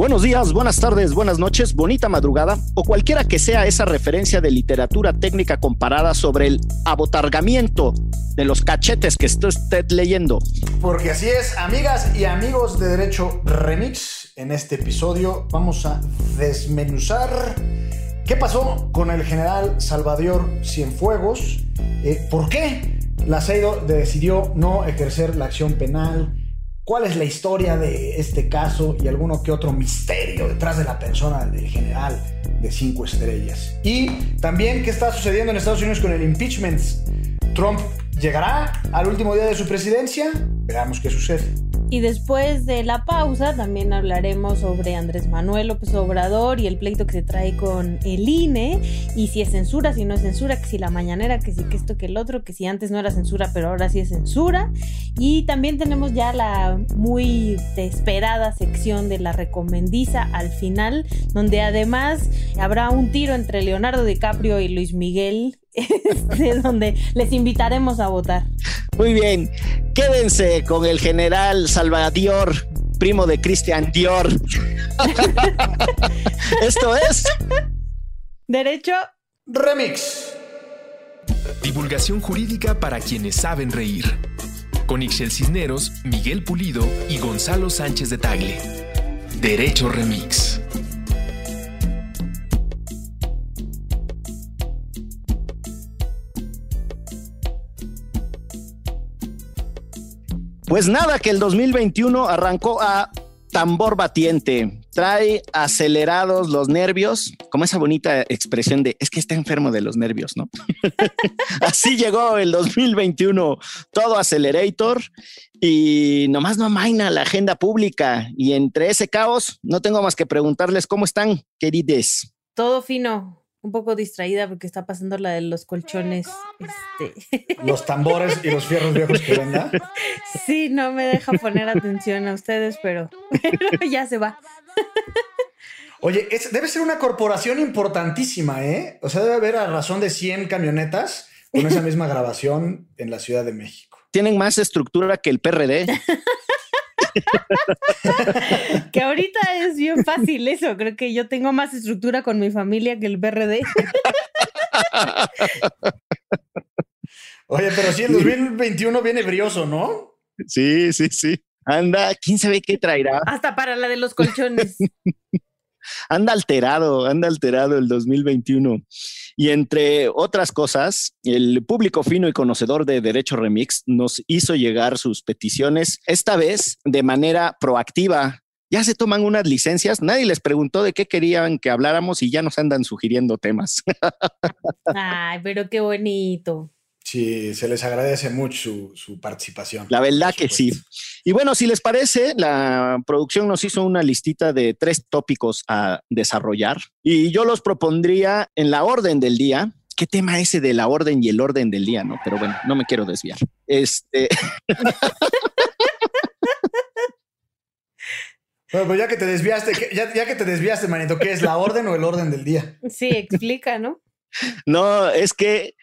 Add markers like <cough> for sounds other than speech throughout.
Buenos días, buenas tardes, buenas noches, bonita madrugada o cualquiera que sea esa referencia de literatura técnica comparada sobre el abotargamiento de los cachetes que esté usted leyendo. Porque así es, amigas y amigos de Derecho Remix, en este episodio vamos a desmenuzar qué pasó con el general Salvador Cienfuegos, eh, por qué la CEIDO decidió no ejercer la acción penal, cuál es la historia de este caso y alguno que otro misterio detrás de la persona del general de cinco estrellas. Y también qué está sucediendo en Estados Unidos con el impeachment. Trump llegará al último día de su presidencia. Veamos qué sucede. Y después de la pausa también hablaremos sobre Andrés Manuel López Obrador y el pleito que se trae con el INE y si es censura, si no es censura, que si la mañanera, que si que esto, que el otro, que si antes no era censura, pero ahora sí es censura. Y también tenemos ya la muy esperada sección de la recomendiza al final, donde además habrá un tiro entre Leonardo DiCaprio y Luis Miguel de <laughs> donde les invitaremos a votar. Muy bien, quédense con el general Salvador, primo de Cristian Dior. <laughs> Esto es Derecho Remix. Divulgación jurídica para quienes saben reír. Con Ixel Cisneros, Miguel Pulido y Gonzalo Sánchez de Tagle. Derecho Remix. Pues nada, que el 2021 arrancó a tambor batiente. Trae acelerados los nervios, como esa bonita expresión de es que está enfermo de los nervios, ¿no? <laughs> Así llegó el 2021, todo acelerator y nomás no amaina la agenda pública. Y entre ese caos, no tengo más que preguntarles cómo están, querides. Todo fino, un poco distraída porque está pasando la de los colchones. Este. Los tambores y los fierros viejos que venda. Sí, no me deja poner atención a ustedes, <laughs> pero, ya se va. Oye, debe ser una corporación importantísima, ¿eh? O sea, debe haber a razón de 100 camionetas con esa misma grabación en la Ciudad de México. Tienen más estructura que el PRD. <laughs> <laughs> que ahorita es bien fácil eso. Creo que yo tengo más estructura con mi familia que el BRD. Oye, pero si el 2021 viene brioso, ¿no? Sí, sí, sí. Anda, quién sabe qué traerá. Hasta para la de los colchones. <laughs> anda alterado, anda alterado el 2021. Y entre otras cosas, el público fino y conocedor de Derecho Remix nos hizo llegar sus peticiones, esta vez de manera proactiva. Ya se toman unas licencias, nadie les preguntó de qué querían que habláramos y ya nos andan sugiriendo temas. <laughs> Ay, pero qué bonito. Sí, se les agradece mucho su, participación. La verdad que sí. Y bueno, si les parece, la producción nos hizo una listita de tres tópicos a desarrollar y yo los propondría en la orden del día. ¿Qué tema ese de la orden y el orden del día? No, pero bueno, no me quiero desviar. Este. <laughs> Bueno, pues ya que te desviaste, ya, ya que te desviaste, manito, ¿qué es la orden o el orden del día? Sí, explica, ¿no? <laughs> No, es que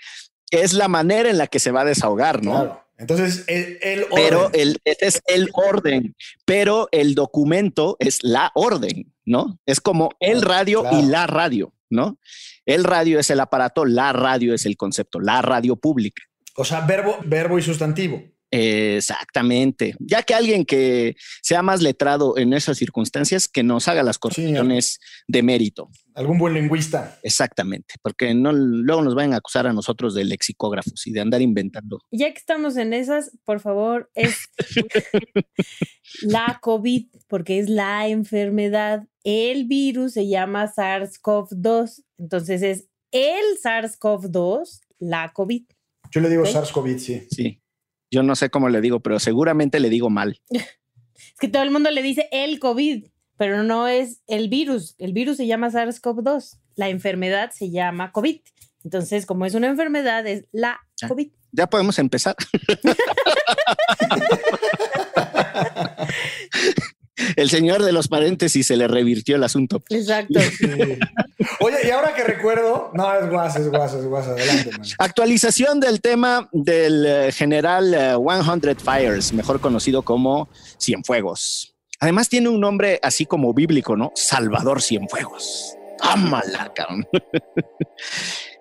es la manera en la que se va a desahogar, ¿no? Claro. Entonces, el, orden. Pero el, este es el orden, pero el documento es la orden, ¿no? Es como el radio y la radio, ¿no? El radio es el aparato, la radio es el concepto, la radio pública. O sea, verbo, verbo y sustantivo. Exactamente. Ya que alguien que sea más letrado en esas circunstancias, que nos haga las correcciones de mérito. Algún buen lingüista. Exactamente, porque no luego nos van a acusar a nosotros de lexicógrafos y de andar inventando. Ya que estamos en esas, por favor, es la COVID, porque es la enfermedad. El virus se llama SARS-CoV-2, entonces es el SARS-CoV-2, la COVID. Yo le digo SARS-CoV, sí. Sí. Yo no sé cómo le digo, pero seguramente le digo mal. <laughs> es que todo el mundo le dice el COVID, pero no es el virus. El virus se llama SARS-CoV-2. La enfermedad se llama COVID. Entonces, como es una enfermedad, es la COVID. Ya podemos empezar. <laughs> el señor de los paréntesis se le revirtió el asunto. Exacto. Oye, y ahora que recuerdo, no, es guas, es guas, es guas, adelante. Actualización del tema del eh, general 100 eh, Fires, mejor conocido como Cienfuegos. Además tiene un nombre así como bíblico, ¿no? Salvador Cienfuegos. ¡Ámala, cabrón! <laughs>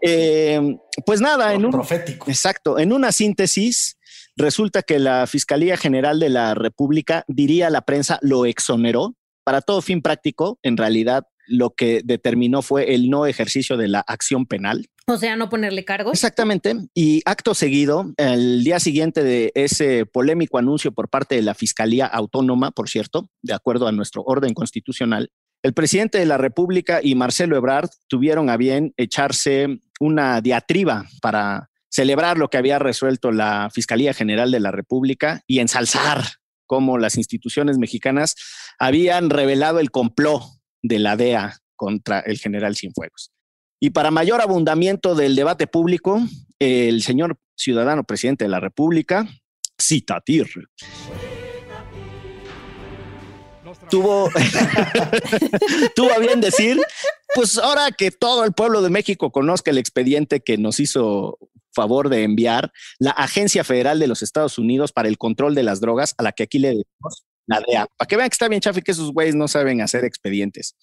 Eh, pues nada, en un... Profético. Exacto, en una síntesis, resulta que la Fiscalía General de la República, diría a la prensa, lo exoneró. Para todo fin práctico, en realidad lo que determinó fue el no ejercicio de la acción penal. O sea, no ponerle cargos. Exactamente. Y acto seguido, el día siguiente de ese polémico anuncio por parte de la Fiscalía Autónoma, por cierto, de acuerdo a nuestro orden constitucional, el presidente de la República y Marcelo Ebrard tuvieron a bien echarse una diatriba para celebrar lo que había resuelto la Fiscalía General de la República y ensalzar cómo las instituciones mexicanas habían revelado el complot de la DEA contra el general Cienfuegos. Y para mayor abundamiento del debate público, el señor ciudadano presidente de la República, Citatir, tuvo, <laughs> tuvo a bien decir, pues ahora que todo el pueblo de México conozca el expediente que nos hizo favor de enviar la Agencia Federal de los Estados Unidos para el Control de las Drogas, a la que aquí le decimos la DEA, para que vean que está bien chafi que esos güeyes no saben hacer expedientes.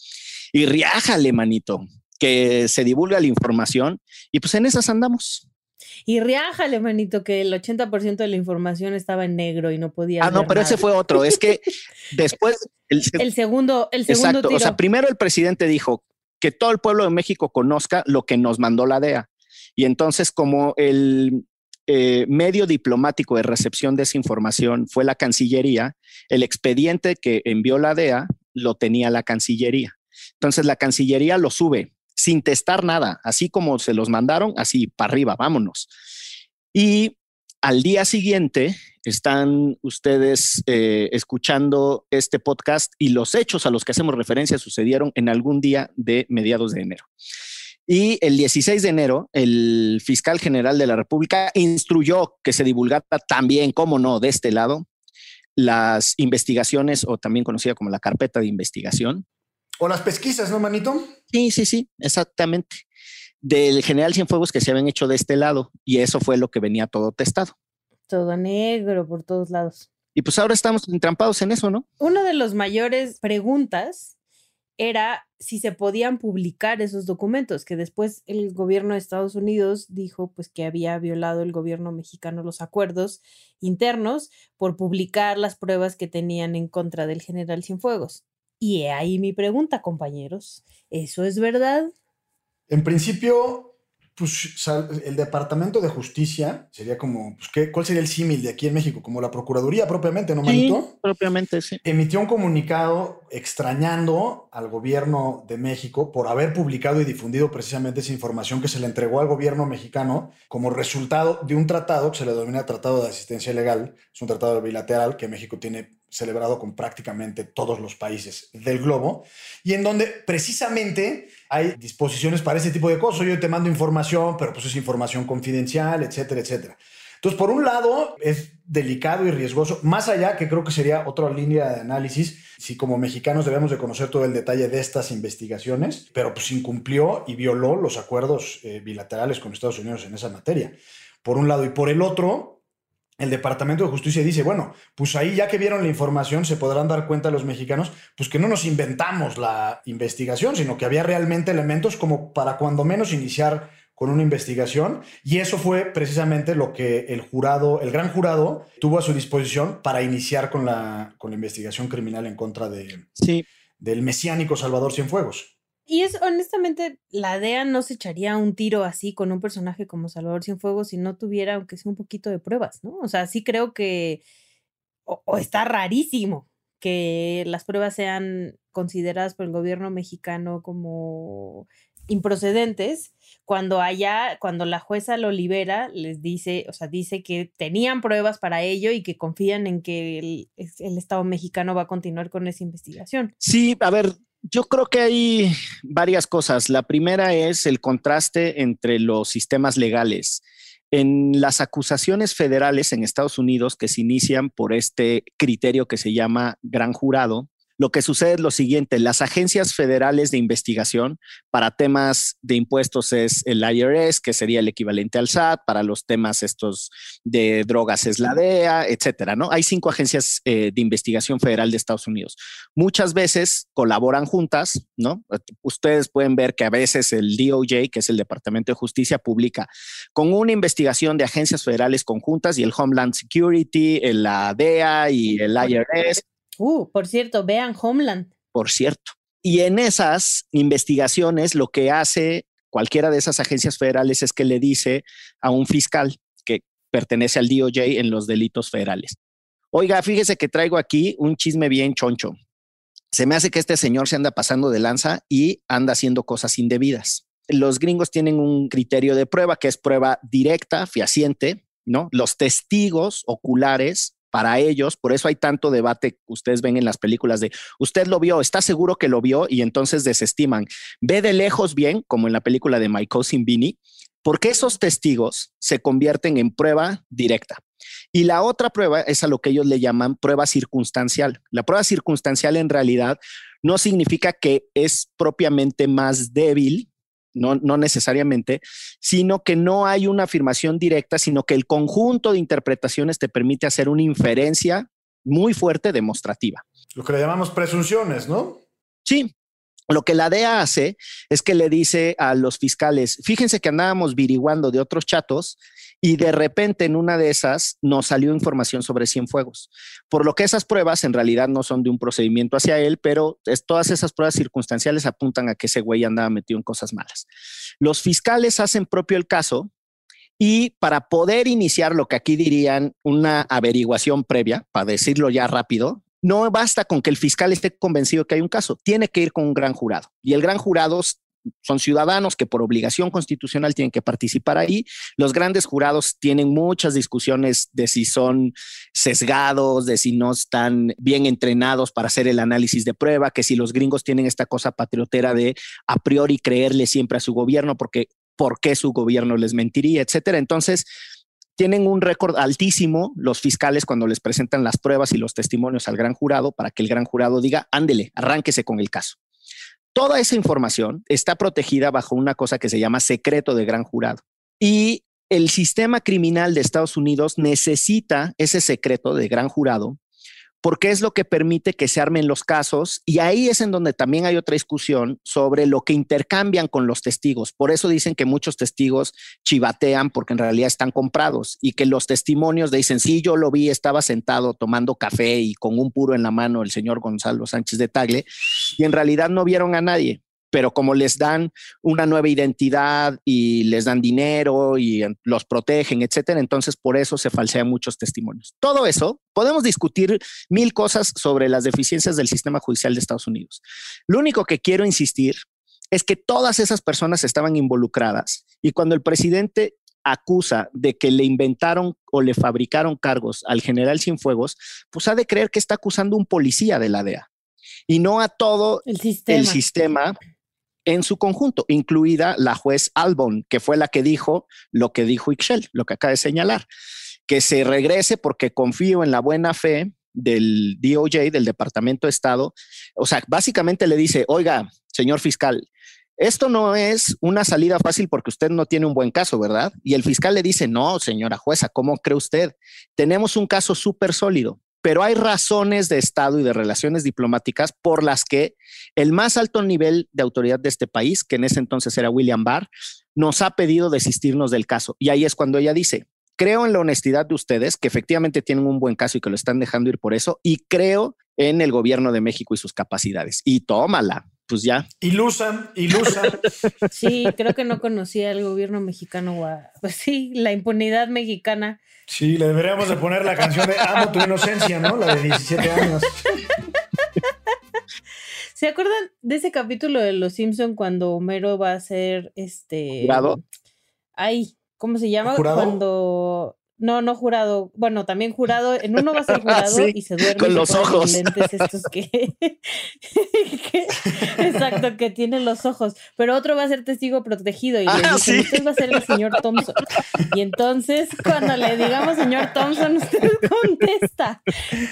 Y riájale, manito, que se divulga la información y pues en esas andamos. Y riájale, manito, que el 80% de la información estaba en negro y no podía. Ah, no, pero ese fue otro. Es que <laughs> después. El, el segundo, el segundo. Exacto. O sea, primero el presidente dijo que todo el pueblo de México conozca lo que nos mandó la DEA. Y entonces, como el eh, medio diplomático de recepción de esa información fue la Cancillería, el expediente que envió la DEA lo tenía la Cancillería. Entonces, la Cancillería lo sube sin testar nada, así como se los mandaron, así para arriba, vámonos. Y al día siguiente están ustedes eh, escuchando este podcast y los hechos a los que hacemos referencia sucedieron en algún día de mediados de enero. Y el 16 de enero, el fiscal general de la República instruyó que se divulgara también, como no, de este lado, las investigaciones o también conocida como la carpeta de investigación o las pesquisas, ¿no, manito? Sí, sí, sí, exactamente. Del general Cienfuegos que se habían hecho de este lado y eso fue lo que venía todo testado. Todo negro por todos lados. Y pues ahora estamos entrampados en eso, ¿no? Una de las mayores preguntas era si se podían publicar esos documentos, que después el gobierno de Estados Unidos dijo pues que había violado el gobierno mexicano los acuerdos internos por publicar las pruebas que tenían en contra del general Cienfuegos. Y ahí mi pregunta, compañeros, ¿eso es verdad? En principio, pues el Departamento de Justicia sería como, pues, ¿qué, ¿cuál sería el símil de aquí en México? Como la Procuraduría propiamente, ¿no, Manito? Sí, propiamente, sí. Emitió un comunicado extrañando al gobierno de México por haber publicado y difundido precisamente esa información que se le entregó al gobierno mexicano como resultado de un tratado que se le denomina Tratado de Asistencia Legal. Es un tratado bilateral que México tiene celebrado con prácticamente todos los países del globo y en donde precisamente hay disposiciones para ese tipo de cosas. Yo te mando información, pero pues es información confidencial, etcétera, etcétera. Entonces, por un lado, es delicado y riesgoso, más allá que creo que sería otra línea de análisis, si como mexicanos debemos de conocer todo el detalle de estas investigaciones, pero pues incumplió y violó los acuerdos eh, bilaterales con Estados Unidos en esa materia. Por un lado, y por el otro, el Departamento de Justicia dice, bueno, pues ahí ya que vieron la información se podrán dar cuenta los mexicanos, pues que no nos inventamos la investigación, sino que había realmente elementos como para cuando menos iniciar con una investigación y eso fue precisamente lo que el jurado, el gran jurado, tuvo a su disposición para iniciar con la, con la investigación criminal en contra de, sí. del mesiánico Salvador Cienfuegos. Y es honestamente, la DEA no se echaría un tiro así con un personaje como Salvador Cienfuegos si no tuviera, aunque sea un poquito de pruebas, ¿no? O sea, sí creo que, o, está rarísimo que las pruebas sean consideradas por el gobierno mexicano como improcedentes, cuando allá, cuando la jueza lo libera, les dice, o sea, dice que tenían pruebas para ello y que confían en que el, el Estado mexicano va a continuar con esa investigación. Sí, a ver, yo creo que hay varias cosas. La primera es el contraste entre los sistemas legales. En las acusaciones federales en Estados Unidos que se inician por este criterio que se llama gran jurado, lo que sucede es lo siguiente, las agencias federales de investigación para temas de impuestos es el IRS, que sería el equivalente al SAT, para los temas estos de drogas es la DEA, etcétera, ¿no? Hay cinco agencias eh, de investigación federal de Estados Unidos. Muchas veces colaboran juntas, ¿no? Ustedes pueden ver que a veces el DOJ, que es el Departamento de Justicia, publica con una investigación de agencias federales conjuntas y el Homeland Security, la DEA y el IRS Uh, por cierto, vean Homeland. Por cierto. Y en esas investigaciones lo que hace cualquiera de esas agencias federales es que le dice a un fiscal que pertenece al DOJ en los delitos federales. Oiga, fíjese que traigo aquí un chisme bien choncho. Se me hace que este señor se anda pasando de lanza y anda haciendo cosas indebidas. Los gringos tienen un criterio de prueba que es prueba directa, fehaciente, ¿no? Los testigos oculares para ellos, por eso hay tanto debate que ustedes ven en las películas de usted lo vio, está seguro que lo vio y entonces desestiman. Ve de lejos bien, como en la película de My Cousin Vinny, porque esos testigos se convierten en prueba directa. Y la otra prueba es a lo que ellos le llaman prueba circunstancial. La prueba circunstancial en realidad no significa que es propiamente más débil no, necesariamente, sino que no hay una afirmación directa, sino que el conjunto de interpretaciones te permite hacer una inferencia muy fuerte demostrativa. Lo que le llamamos presunciones, ¿no? Sí, lo que la DEA hace es que le dice a los fiscales, fíjense que andábamos viriguando de otros chatos y de repente en una de esas nos salió información sobre Cienfuegos. Por lo que esas pruebas en realidad no son de un procedimiento hacia él, pero todas esas pruebas circunstanciales apuntan a que ese güey andaba metido en cosas malas. Los fiscales hacen propio el caso y para poder iniciar lo que aquí dirían una averiguación previa, para decirlo ya rápido, no basta con que el fiscal esté convencido que hay un caso, tiene que ir con un gran jurado. Y el gran jurado son ciudadanos que por obligación constitucional tienen que participar ahí. Los grandes jurados tienen muchas discusiones de si son sesgados, de si no están bien entrenados para hacer el análisis de prueba, que si los gringos tienen esta cosa patriotera de a priori creerle siempre a su gobierno porque por qué su gobierno les mentiría, etcétera. Entonces, tienen un récord altísimo los fiscales cuando les presentan las pruebas y los testimonios al gran jurado para que el gran jurado diga, ándele, arránquese con el caso. Toda esa información está protegida bajo una cosa que se llama secreto de gran jurado. Y el sistema criminal de Estados Unidos necesita ese secreto de gran jurado porque es lo que permite que se armen los casos y ahí es en donde también hay otra discusión sobre lo que intercambian con los testigos. Por eso dicen que muchos testigos chivatean porque en realidad están comprados y que los testimonios dicen, sí, yo lo vi, estaba sentado tomando café y con un puro en la mano el señor Gonzalo Sánchez de Tagle y en realidad no vieron a nadie pero como les dan una nueva identidad y les dan dinero y los protegen, etcétera, entonces por eso se falsean muchos testimonios. Todo eso, podemos discutir mil cosas sobre las deficiencias del sistema judicial de Estados Unidos. Lo único que quiero insistir es que todas esas personas estaban involucradas y cuando el presidente acusa de que le inventaron o le fabricaron cargos al general Cienfuegos, pues ha de creer que está acusando un policía de la DEA y no a todo el sistema, el sistema en su conjunto, incluida la juez Albon, que fue la que dijo lo que dijo Ixchel, lo que acaba de señalar, que se regrese porque confío en la buena fe del DOJ, del Departamento de Estado. O sea, básicamente le dice, oiga, señor fiscal, esto no es una salida fácil porque usted no tiene un buen caso, ¿verdad? Y el fiscal le dice, no, señora jueza, ¿cómo cree usted? Tenemos un caso súper sólido pero hay razones de Estado y de relaciones diplomáticas por las que el más alto nivel de autoridad de este país, que en ese entonces era William Barr, nos ha pedido desistirnos del caso. Y ahí es cuando ella dice, creo en la honestidad de ustedes, que efectivamente tienen un buen caso y que lo están dejando ir por eso, y creo en el gobierno de México y sus capacidades. Y tómala, pues ya. Ilusan, ilusan. <laughs> Sí, creo que no conocía el gobierno mexicano. Pues sí, la impunidad mexicana Sí, le deberíamos de poner la canción de Amo tu inocencia, ¿no? La de 17 años. <laughs> ¿Se acuerdan de ese capítulo de Los Simpson cuando Homero va a ser este jurado? Ay, ¿cómo se llama? Cuando No, no jurado. Bueno, también jurado. En uno va a ser <laughs> jurado y se duerme. Con los ojos. Lentes estos <laughs> que, exacto, que tiene los ojos. Pero otro va a ser testigo protegido y le ah, usted va a ser el señor Thompson. Y entonces, cuando le digamos señor Thompson, usted <laughs> contesta.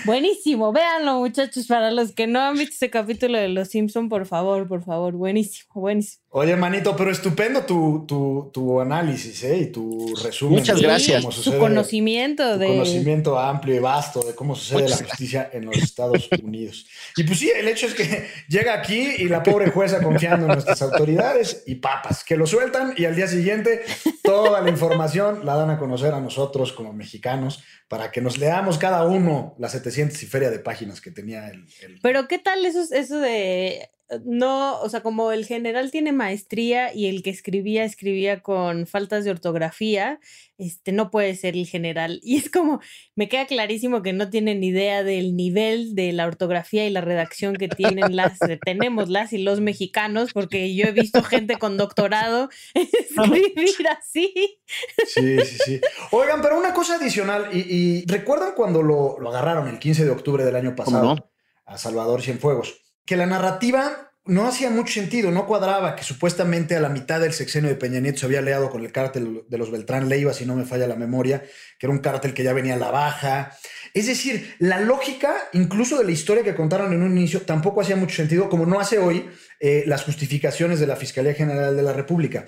Buenísimo. Véanlo, muchachos, para los que no han visto ese capítulo de Los Simpson, por favor, por favor. Buenísimo, buenísimo. Oye, manito, pero estupendo tu, tu, análisis ¿eh? y tu resumen. Muchas gracias. Su conocimiento de. conocimiento amplio y vasto de cómo sucede la justicia en los Estados Unidos. Y pues sí, el hecho es que llega aquí y la pobre jueza confiando en nuestras autoridades y papas, que lo sueltan y al día siguiente toda la información la dan a conocer a nosotros como mexicanos para que nos leamos cada uno las 700 y feria de páginas que tenía el... Pero ¿qué tal eso, eso de no, o sea, como el general tiene maestría y el que escribía escribía con faltas de ortografía, este no puede ser el general. <laughs> Y es como, me queda clarísimo que no tienen idea del nivel de la ortografía y la redacción que tienen las, tenemos las y los mexicanos, porque yo he visto gente con doctorado <laughs> escribir así. Sí, sí, sí. Oigan, pero una cosa adicional, y, recuerdan cuando lo, lo, agarraron el 15 de octubre del año pasado a Salvador Cienfuegos que la narrativa no hacía mucho sentido, no cuadraba, que supuestamente a la mitad del sexenio de Peña Nieto se había leado con el cártel de los Beltrán Leiva, si no me falla la memoria, que era un cártel que ya venía a la baja. Es decir, la lógica, incluso de la historia que contaron en un inicio, tampoco hacía mucho sentido, como no hace hoy eh, las justificaciones de la Fiscalía General de la República.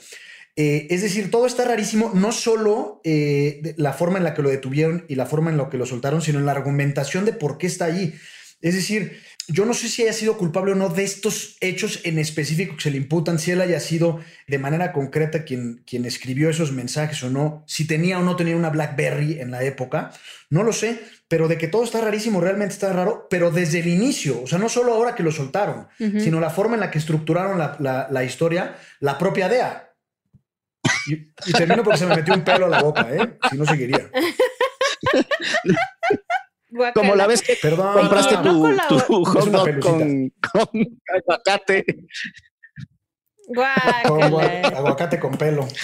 Eh, es decir, todo está rarísimo, no solo eh, la forma en la que lo detuvieron y la forma en la que lo soltaron, sino en la argumentación de por qué está allí. Es decir, yo no sé si haya sido culpable o no de estos hechos en específico que se le imputan, si él haya sido de manera concreta quien, quien escribió esos mensajes o no, si tenía o no tenía una BlackBerry en la época, no lo sé, pero de que todo está rarísimo, realmente está raro, pero desde el inicio, o sea, no solo ahora que lo soltaron, sino la forma en la que estructuraron la, historia, la propia DEA. Y, y, termino porque se me metió un pelo a la boca, ¿eh? Si no seguiría. <laughs> Como la vez que compraste tu, tu hot dog con, con aguacate. aguacate con pelo. <laughs>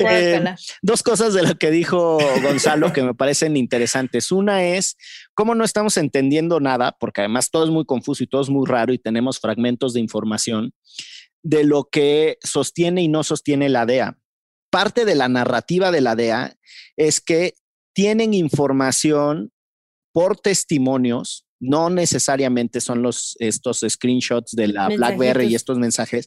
Eh, dos cosas de lo que dijo Gonzalo que me parecen interesantes. Una es cómo no estamos entendiendo nada, porque además todo es muy confuso y todo es muy raro y tenemos fragmentos de información de lo que sostiene y no sostiene la DEA. Parte de la narrativa de la DEA es que tienen información por testimonios, no necesariamente son los, estos screenshots de la BlackBerry y estos mensajes,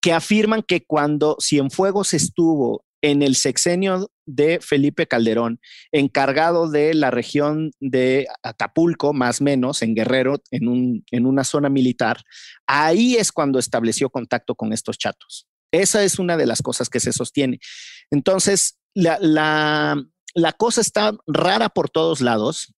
que afirman que cuando Cienfuegos estuvo en el sexenio de Felipe Calderón, encargado de la región de Acapulco, más o menos, en Guerrero, en, un, en una zona militar, ahí es cuando estableció contacto con estos chatos. Esa es una de las cosas que se sostiene. Entonces, la, la, la cosa está rara por todos lados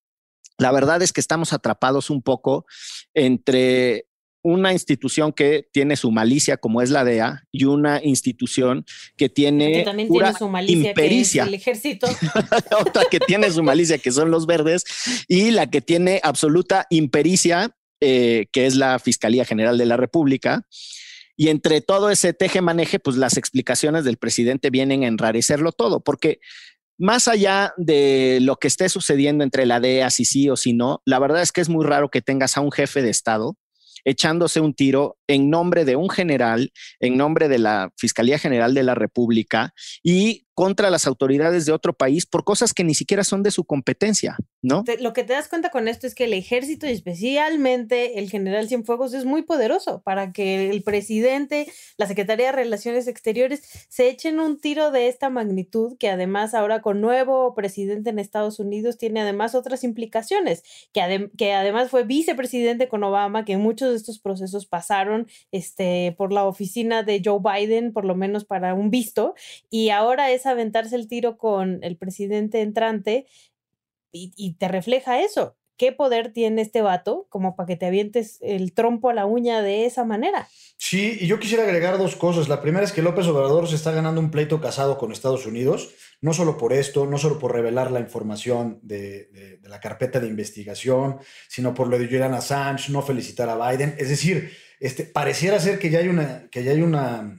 la verdad es que estamos atrapados un poco entre una institución que tiene su malicia como es la DEA y una institución que tiene que también tiene su malicia impericia. Que es el ejército. <laughs> Otra que tiene su malicia que son los verdes y la que tiene absoluta impericia eh, que es la Fiscalía General de la República. Y entre todo ese teje maneje, pues las explicaciones del presidente vienen a enrarecerlo todo, porque más allá de lo que esté sucediendo entre la DEA, si sí o si no, la verdad es que es muy raro que tengas a un jefe de Estado echándose un tiro en nombre de un general, en nombre de la Fiscalía General de la República y contra las autoridades de otro país por cosas que ni siquiera son de su competencia, ¿no? Lo que te das cuenta con esto es que el ejército y especialmente el general Cienfuegos es muy poderoso para que el presidente, la Secretaría de Relaciones Exteriores se echen un tiro de esta magnitud que además ahora con nuevo presidente en Estados Unidos tiene además otras implicaciones, que, que además fue vicepresidente con Obama, que muchos de estos procesos pasaron este, por la oficina de Joe Biden, por lo menos para un visto, y ahora esa aventarse el tiro con el presidente entrante y, te refleja eso. ¿Qué poder tiene este vato como para que te avientes el trompo a la uña de esa manera? Sí, y yo quisiera agregar dos cosas. La primera es que López Obrador se está ganando un pleito casado con Estados Unidos, no solo por esto, no solo por revelar la información de, la carpeta de investigación, sino por lo de Julian Assange, no felicitar a Biden. Es decir, este, pareciera ser que ya hay una, que ya hay una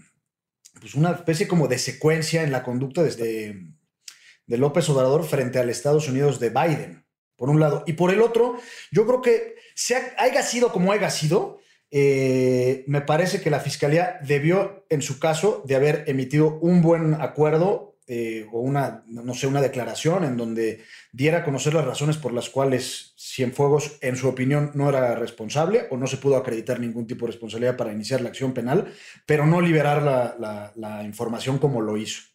pues una especie como de secuencia en la conducta desde, de López Obrador frente al Estados Unidos de Biden, por un lado. Y por el otro, yo creo que sea, haya sido como haya sido, eh, me parece que la Fiscalía debió, en su caso, de haber emitido un buen acuerdo eh, o una, no sé, una declaración en donde diera a conocer las razones por las cuales Cienfuegos, en su opinión, no era responsable o no se pudo acreditar ningún tipo de responsabilidad para iniciar la acción penal, pero no liberar la información como lo hizo.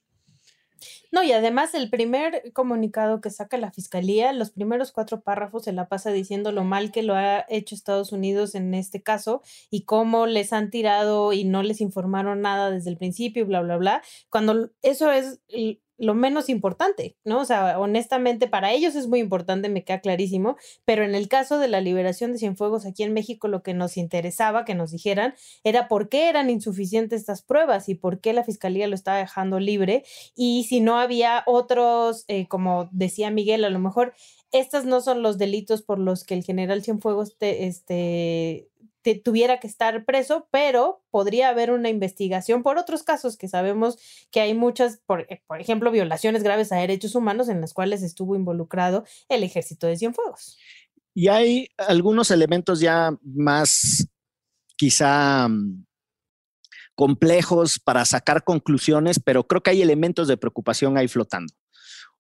No, y además el primer comunicado que saca la fiscalía, los primeros cuatro párrafos se la pasa diciendo lo mal que lo ha hecho Estados Unidos en este caso y cómo les han tirado y no les informaron nada desde el principio bla, bla, bla. Cuando eso es lo menos importante, ¿no? O sea, honestamente para ellos es muy importante, me queda clarísimo, pero en el caso de la liberación de Cienfuegos aquí en México, lo que nos interesaba que nos dijeran era por qué eran insuficientes estas pruebas y por qué la fiscalía lo estaba dejando libre y si no había otros, eh, como decía Miguel, a lo mejor estos no son los delitos por los que el general Cienfuegos te, este, tuviera que estar preso, pero podría haber una investigación por otros casos que sabemos que hay muchas, por, eh, por, ejemplo, violaciones graves a derechos humanos en las cuales estuvo involucrado el ejército de Cienfuegos. Y hay algunos elementos ya más quizá mm, complejos para sacar conclusiones, pero creo que hay elementos de preocupación ahí flotando.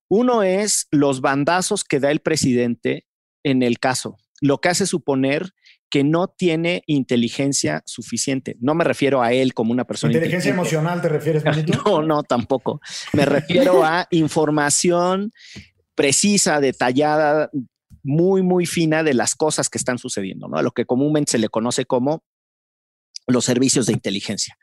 Uno es los bandazos que da el presidente en el caso, lo que hace suponer que no tiene inteligencia suficiente. No me refiero a él como una persona. ¿Inteligencia emocional te refieres, <laughs> No, no, tampoco. Me refiero a información precisa, detallada, muy, muy fina de las cosas que están sucediendo, ¿no? A lo que comúnmente se le conoce como los servicios de inteligencia.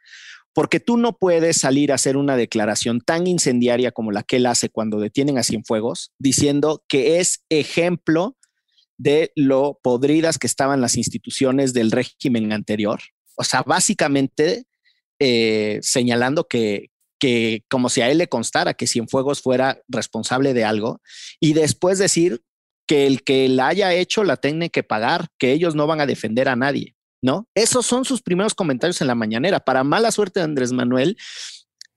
Porque tú no puedes salir a hacer una declaración tan incendiaria como la que él hace cuando detienen a Cienfuegos, diciendo que es ejemplo de lo podridas que estaban las instituciones del régimen anterior. O sea, básicamente eh, señalando que, que como si a él le constara que Cienfuegos fuera responsable de algo y después decir que el que la haya hecho la tiene que pagar, que ellos no van a defender a nadie, ¿no? Esos son sus primeros comentarios en la mañanera. Para mala suerte de Andrés Manuel,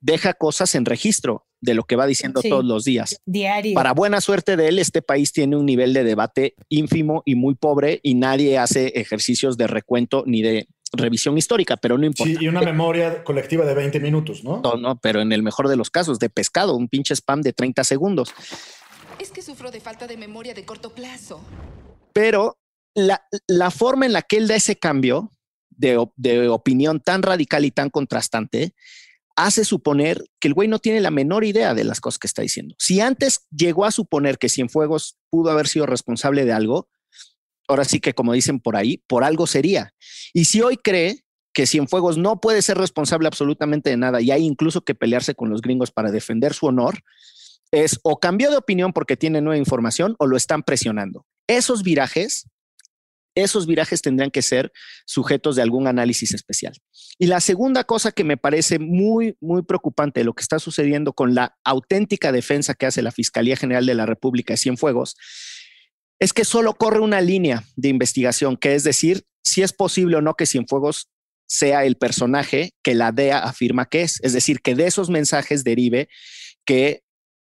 deja cosas en registro de lo que va diciendo todos los días. Diario. Para buena suerte de él, este país tiene un nivel de debate ínfimo y muy pobre y nadie hace ejercicios de recuento ni de revisión histórica, pero no importa. Sí, y una memoria colectiva de 20 minutos, ¿no? No, no, pero en el mejor de los casos, de pescado, un pinche spam de 30 segundos. Es que sufro de falta de memoria de corto plazo. Pero la, la forma en la que él da ese cambio de, de opinión tan radical y tan contrastante hace suponer que el güey no tiene la menor idea de las cosas que está diciendo. Si antes llegó a suponer que Cienfuegos pudo haber sido responsable de algo, ahora sí que como dicen por ahí, por algo sería. Y si hoy cree que Cienfuegos no puede ser responsable absolutamente de nada y hay incluso que pelearse con los gringos para defender su honor, es o cambió de opinión porque tiene nueva información o lo están presionando. Esos virajes esos virajes tendrían que ser sujetos de algún análisis especial. Y la segunda cosa que me parece muy, muy preocupante de lo que está sucediendo con la auténtica defensa que hace la Fiscalía General de la República de Cienfuegos, es que solo corre una línea de investigación, que es decir, si es posible o no que Cienfuegos sea el personaje que la DEA afirma que es. Es decir, que de esos mensajes derive que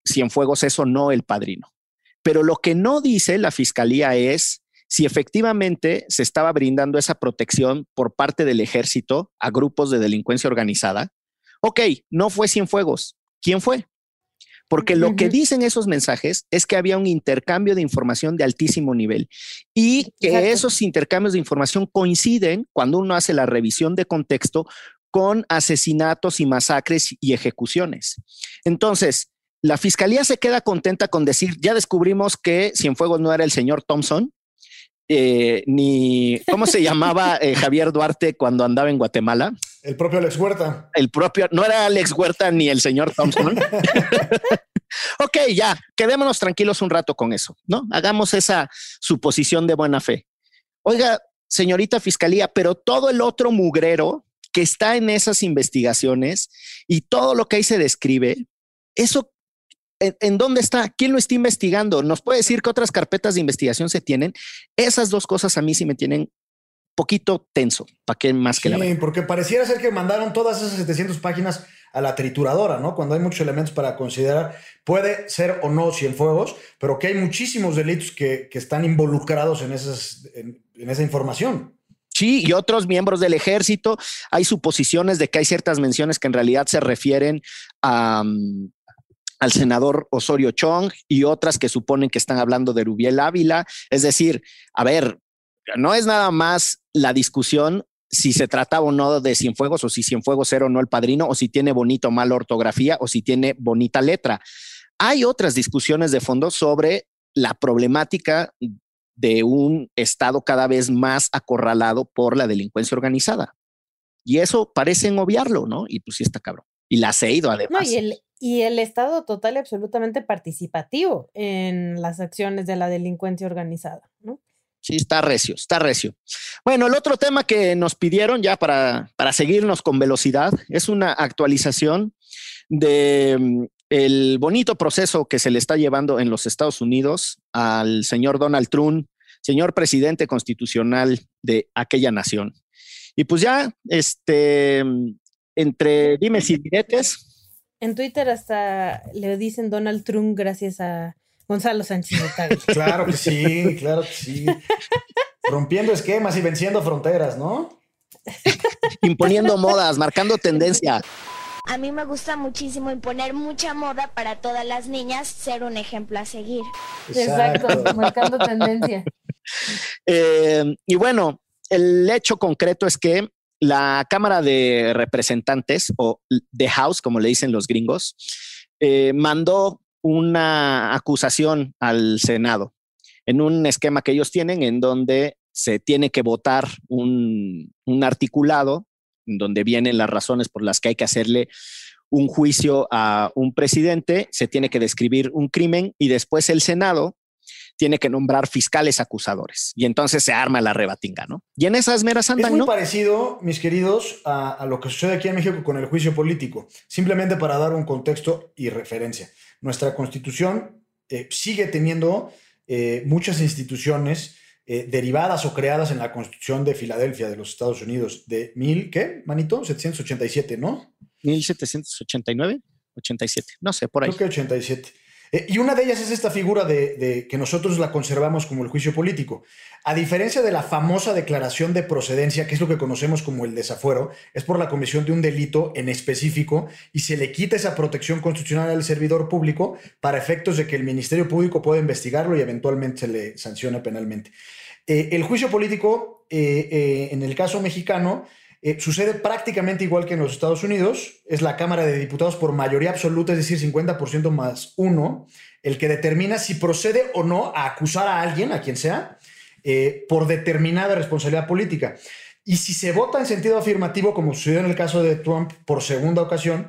Cienfuegos es o no el padrino. Pero lo que no dice la Fiscalía es si efectivamente se estaba brindando esa protección por parte del ejército a grupos de delincuencia organizada. Ok, no fue Cienfuegos. ¿Quién fue? Porque lo que dicen esos mensajes es que había un intercambio de información de altísimo nivel y que esos intercambios de información coinciden cuando uno hace la revisión de contexto con asesinatos y masacres y ejecuciones. Entonces, la fiscalía se queda contenta con decir, ya descubrimos que Cienfuegos no era el señor Thompson, eh, ni cómo se llamaba <laughs> eh, Javier Duarte cuando andaba en Guatemala. El propio Alex Huerta. El propio, no era Alex Huerta ni el señor Thompson. <laughs> <laughs> ok, ya, quedémonos tranquilos un rato con eso, ¿no? Hagamos esa suposición de buena fe. Oiga, señorita fiscalía, pero todo el otro mugrero que está en esas investigaciones y todo lo que ahí se describe, eso ¿En, dónde está? ¿Quién lo está investigando? ¿Nos puede decir qué otras carpetas de investigación se tienen? Esas dos cosas a mí sí me tienen poquito tenso. ¿Para qué más que la porque pareciera ser que mandaron todas esas 700 páginas a la trituradora, ¿no? Cuando hay muchos elementos para considerar, puede ser o no Cienfuegos, pero que hay muchísimos delitos que, están involucrados en, esas, en, esa información. Sí, y otros miembros del ejército, hay suposiciones de que hay ciertas menciones que en realidad se refieren a, mm, al senador Osorio Chong y otras que suponen que están hablando de Rubiel Ávila. Es decir, a ver, no es nada más la discusión si se trataba o no de Cienfuegos o si Cienfuegos era o no el padrino o si tiene bonito o mala ortografía o si tiene bonita letra. Hay otras discusiones de fondo sobre la problemática de un Estado cada vez más acorralado por la delincuencia organizada. Y eso parecen obviarlo, ¿no? Y pues sí está cabrón. Y la ha ido además. No, y el, y el Estado total y absolutamente participativo en las acciones de la delincuencia organizada, ¿no? Sí, está recio, está recio. Bueno, el otro tema que nos pidieron ya para, para seguirnos con velocidad es una actualización de mm, el bonito proceso que se le está llevando en los Estados Unidos al señor Donald Trump, señor presidente constitucional de aquella nación. Y pues ya, este, mm, entre dimes y diretes. En Twitter hasta le dicen Donald Trump gracias a Gonzalo Sánchez de <laughs> claro que sí, claro que sí. Rompiendo esquemas y venciendo fronteras, ¿no? Imponiendo modas, marcando tendencia. A mí me gusta muchísimo imponer mucha moda para todas las niñas, ser un ejemplo a seguir. Exacto, marcando tendencia. Eh, y bueno, el hecho concreto es que la Cámara de Representantes, o The House, como le dicen los gringos, eh, mandó una acusación al Senado en un esquema que ellos tienen en donde se tiene que votar un, articulado en donde vienen las razones por las que hay que hacerle un juicio a un presidente, se tiene que describir un crimen y después el Senado tiene que nombrar fiscales acusadores. Y entonces se arma la rebatinga, ¿no? Y en esas meras andan, Es muy parecido, mis queridos, a, a, lo que sucede aquí en México con el juicio político, simplemente para dar un contexto y referencia nuestra constitución eh, sigue teniendo eh, muchas instituciones eh, derivadas o creadas en la constitución de Filadelfia de los Estados Unidos de mil, ¿qué, manito? 787, ¿no? 1789, 87, no sé, por ahí. Creo que 87. Eh, y una de ellas es esta figura de, que nosotros la conservamos como el juicio político. A diferencia de la famosa declaración de procedencia, que es lo que conocemos como el desafuero, es por la comisión de un delito en específico y se le quita esa protección constitucional al servidor público para efectos de que el Ministerio Público pueda investigarlo y eventualmente se le sancione penalmente. Eh, el juicio político, eh, en el caso mexicano, eh, sucede prácticamente igual que en los Estados Unidos. Es la Cámara de Diputados por mayoría absoluta, es decir, 50% más uno, el que determina si procede o no a acusar a alguien, a quien sea, eh, por determinada responsabilidad política. Y si se vota en sentido afirmativo, como sucedió en el caso de Trump por segunda ocasión,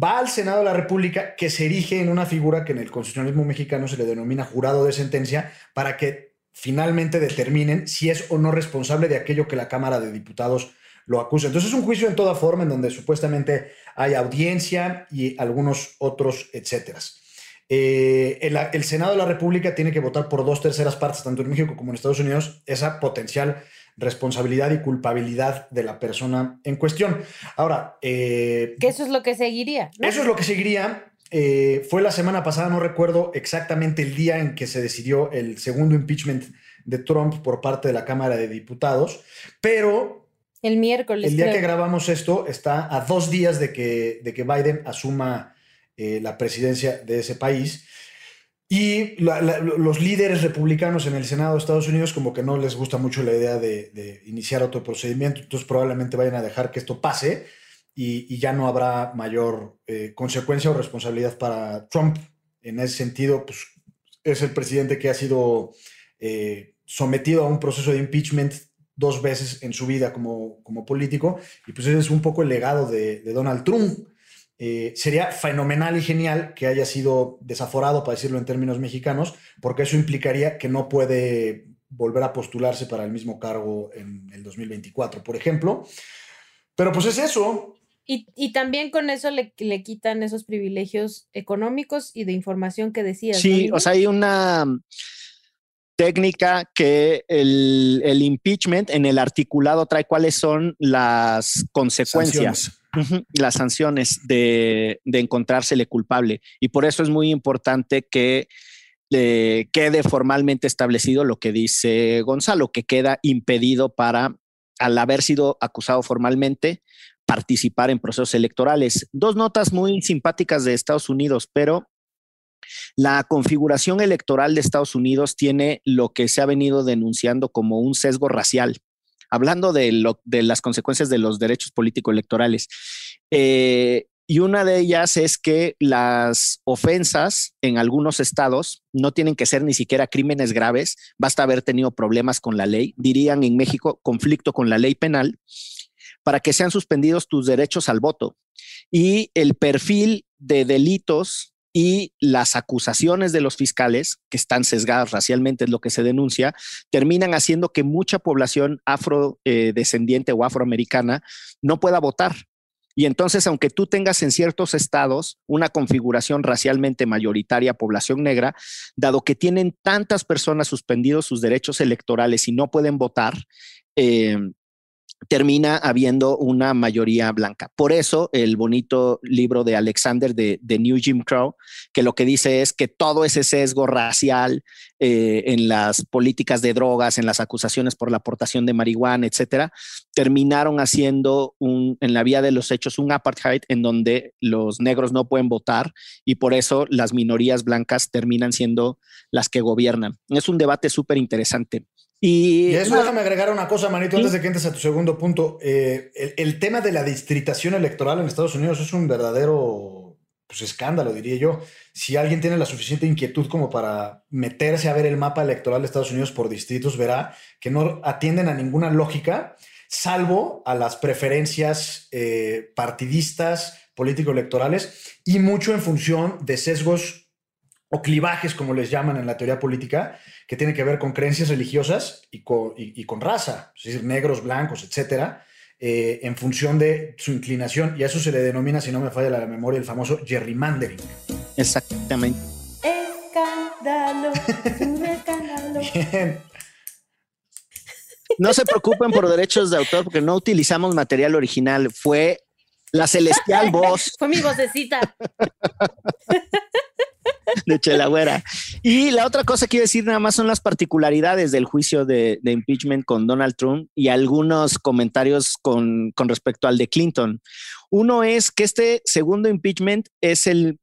va al Senado de la República que se erige en una figura que en el constitucionalismo mexicano se le denomina jurado de sentencia para que finalmente determinen si es o no responsable de aquello que la Cámara de Diputados lo acusa. Entonces es un juicio en toda forma en donde supuestamente hay audiencia y algunos otros, etcétera. Eh, el, Senado de la República tiene que votar por dos terceras partes, tanto en México como en Estados Unidos, esa potencial responsabilidad y culpabilidad de la persona en cuestión. Ahora, eh, que eso es lo que seguiría. Eso es lo que seguiría. Eh, fue la semana pasada, no recuerdo exactamente el día en que se decidió el segundo impeachment de Trump por parte de la Cámara de Diputados, pero el miércoles. El día que grabamos esto está a dos días de que, de que Biden asuma eh, la presidencia de ese país. Y los líderes republicanos en el Senado de Estados Unidos como que no les gusta mucho la idea de, iniciar otro procedimiento, entonces probablemente vayan a dejar que esto pase y, ya no habrá mayor eh, consecuencia o responsabilidad para Trump. En ese sentido, pues es el presidente que ha sido eh, sometido a un proceso de impeachment dos veces en su vida como, como político, y pues ese es un poco el legado de, Donald Trump. Eh, sería fenomenal y genial que haya sido desaforado, para decirlo en términos mexicanos, porque eso implicaría que no puede volver a postularse para el mismo cargo en el 2024, por ejemplo. Pero pues es eso. Y, también con eso le, le, quitan esos privilegios económicos y de información que decías. Sí, o sea, hay una técnica que el, impeachment en el articulado trae cuáles son las consecuencias. las sanciones de, de, encontrársele culpable. Y por eso es muy importante que eh, quede formalmente establecido lo que dice Gonzalo, que queda impedido para, al haber sido acusado formalmente, participar en procesos electorales. Dos notas muy simpáticas de Estados Unidos, pero la configuración electoral de Estados Unidos tiene lo que se ha venido denunciando como un sesgo racial, hablando de, lo, de las consecuencias de los derechos políticos electorales. Eh, y una de ellas es que las ofensas en algunos estados no tienen que ser ni siquiera crímenes graves, basta haber tenido problemas con la ley, dirían en México conflicto con la ley penal, para que sean suspendidos tus derechos al voto. Y el perfil de delitos y las acusaciones de los fiscales, que están sesgadas racialmente, es lo que se denuncia, terminan haciendo que mucha población afrodescendiente o afroamericana no pueda votar. Y entonces, aunque tú tengas en ciertos estados una configuración racialmente mayoritaria, población negra, dado que tienen tantas personas suspendidos sus derechos electorales y no pueden votar, eh, termina habiendo una mayoría blanca. Por eso el bonito libro de Alexander de, New Jim Crow, que lo que dice es que todo ese sesgo racial eh, en las políticas de drogas, en las acusaciones por la aportación de marihuana, etcétera, terminaron haciendo un, en la vía de los hechos un apartheid en donde los negros no pueden votar y por eso las minorías blancas terminan siendo las que gobiernan. Es un debate súper interesante. Y, eso déjame agregar una cosa, Manito, antes de que entres a tu segundo punto. Eh, el, tema de la distritación electoral en Estados Unidos es un verdadero pues, escándalo, diría yo. Si alguien tiene la suficiente inquietud como para meterse a ver el mapa electoral de Estados Unidos por distritos, verá que no atienden a ninguna lógica, salvo a las preferencias eh, partidistas, político-electorales, y mucho en función de sesgos o clivajes, como les llaman en la teoría política, que tiene que ver con creencias religiosas y con, y, con raza, es decir, negros, blancos, etcétera, eh, en función de su inclinación. Y a eso se le denomina, si no me falla la memoria, el famoso gerrymandering. Exactamente. Escándalo, un escándalo. <laughs> Bien. No se preocupen por derechos de autor porque no utilizamos material original. Fue la celestial <laughs> voz. Fue mi vocecita. <laughs> <laughs> de Chelagüera. Y la otra cosa que quiero decir nada más son las particularidades del juicio de, impeachment con Donald Trump y algunos comentarios con, respecto al de Clinton. Uno es que este segundo impeachment es el,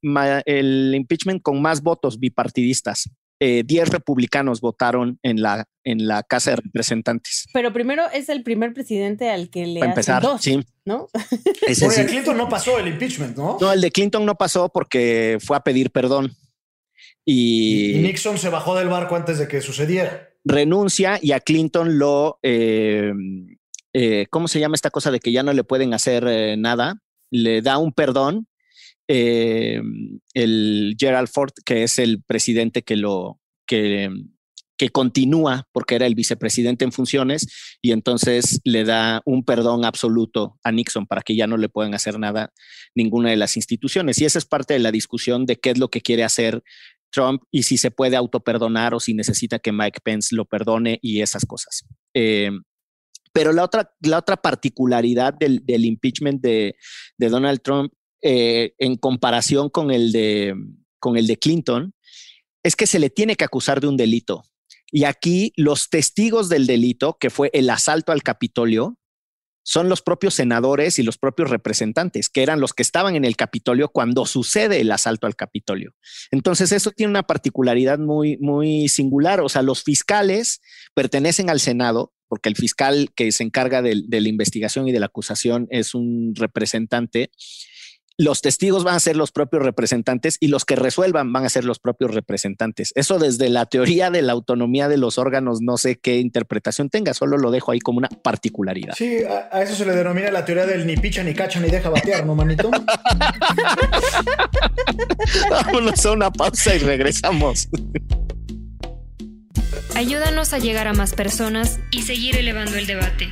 el impeachment con más votos bipartidistas. Eh, diez republicanos votaron en la, en la Casa de Representantes. Pero primero es el primer presidente al que le Para empezar, dos, sí. ¿no? Ese Clinton no pasó el impeachment, ¿no? No, el de Clinton no pasó porque fue a pedir perdón. Y, Nixon se bajó del barco antes de que sucediera. Renuncia y a Clinton lo, eh, eh, ¿cómo se llama esta cosa de que ya no le pueden hacer eh, nada? Le da un perdón. el Gerald Ford, que es el presidente que lo que, que continúa porque era el vicepresidente en funciones y entonces le da un perdón absoluto a Nixon para que ya no le puedan hacer nada ninguna de las instituciones. Y esa es parte de la discusión de qué es lo que quiere hacer Trump y si se puede autoperdonar o si necesita que Mike Pence lo perdone y esas cosas. Eh, pero la otra, la otra particularidad del, impeachment de, Donald Trump eh, en comparación con el, de, con el de Clinton es que se le tiene que acusar de un delito. Y aquí los testigos del delito, que fue el asalto al Capitolio, son los propios senadores y los propios representantes, que eran los que estaban en el Capitolio cuando sucede el asalto al Capitolio. Entonces, eso tiene una particularidad muy, muy singular. O sea, los fiscales pertenecen al Senado, porque el fiscal que se encarga de, de la investigación y de la acusación es un representante los testigos van a ser los propios representantes y los que resuelvan van a ser los propios representantes. Eso desde la teoría de la autonomía de los órganos, no sé qué interpretación tenga, solo lo dejo ahí como una particularidad. Sí, a, eso se le denomina la teoría del ni picha, ni cacha, ni deja batear, ¿no, manito? <laughs> Vámonos a una pausa y regresamos. Ayúdanos a llegar a más personas y seguir elevando el debate.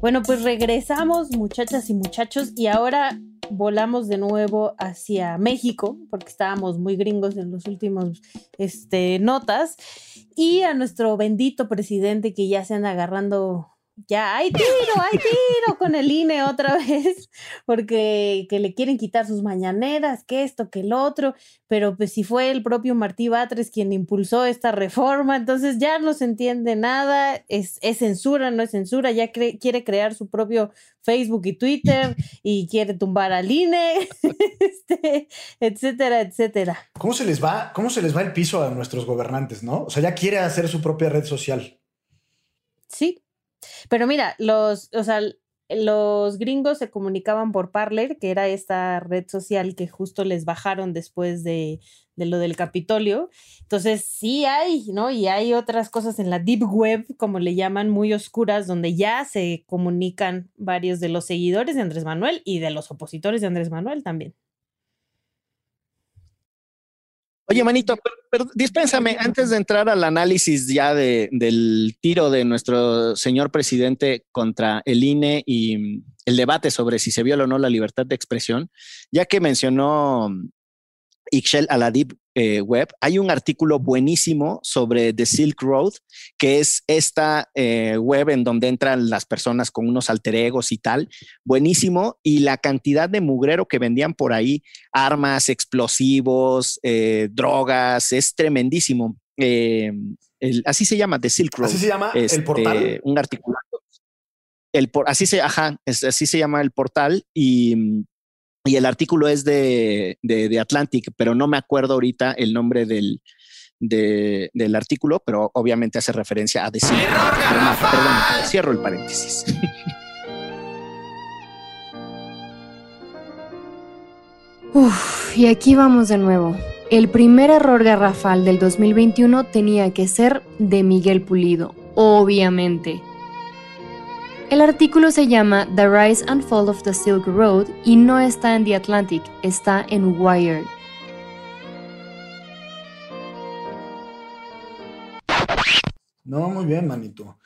Bueno, pues regresamos, muchachas y muchachos, y ahora volamos de nuevo hacia México, porque estábamos muy gringos en los últimos este, notas, y a nuestro bendito presidente que ya se anda agarrando ya hay tiro, hay tiro con el INE otra vez, <laughs> porque que le quieren quitar sus mañaneras, que esto, que el otro, pero pues si fue el propio Martí Batres quien impulsó esta reforma, entonces ya no se entiende nada, es, es censura, no es censura, ya quiere crear su propio Facebook y Twitter <laughs> y quiere tumbar al INE, <laughs> este, etcétera, etcétera. ¿Cómo se les va, cómo se les va el piso a nuestros gobernantes, no? O sea, ya quiere hacer su propia red social. Sí, pero mira, los, o sea, los gringos se comunicaban por Parler, que era esta red social que justo les bajaron después de, de, lo del Capitolio. Entonces, sí hay, ¿no? Y hay otras cosas en la Deep Web, como le llaman, muy oscuras, donde ya se comunican varios de los seguidores de Andrés Manuel y de los opositores de Andrés Manuel también. Oye, manito, dispénsame, antes de entrar al análisis ya del tiro de nuestro señor presidente contra el INE y mm, el debate sobre si se viola o no la libertad de expresión, ya que mencionó Ixchel Aladib eh, Web, hay un artículo buenísimo sobre The Silk Road, que es esta eh, web en donde entran las personas con unos alter egos y tal. Buenísimo. Y la cantidad de mugrero que vendían por ahí, armas, explosivos, eh, drogas, es tremendísimo. así se llama The Silk Road. Así se llama el este, portal. Un artículo. El así se, ajá, así se llama el portal y y el artículo es de, de, Atlantic, pero no me acuerdo ahorita el nombre del, del artículo, pero obviamente hace referencia a decir. Perdón, cierro el paréntesis. <laughs> Uf, y aquí vamos de nuevo. El primer error garrafal del 2021 tenía que ser de Miguel Pulido, obviamente. El artículo se llama The Rise and Fall of the Silk Road y no está en The Atlantic, está en Wired. No, muy bien, manito.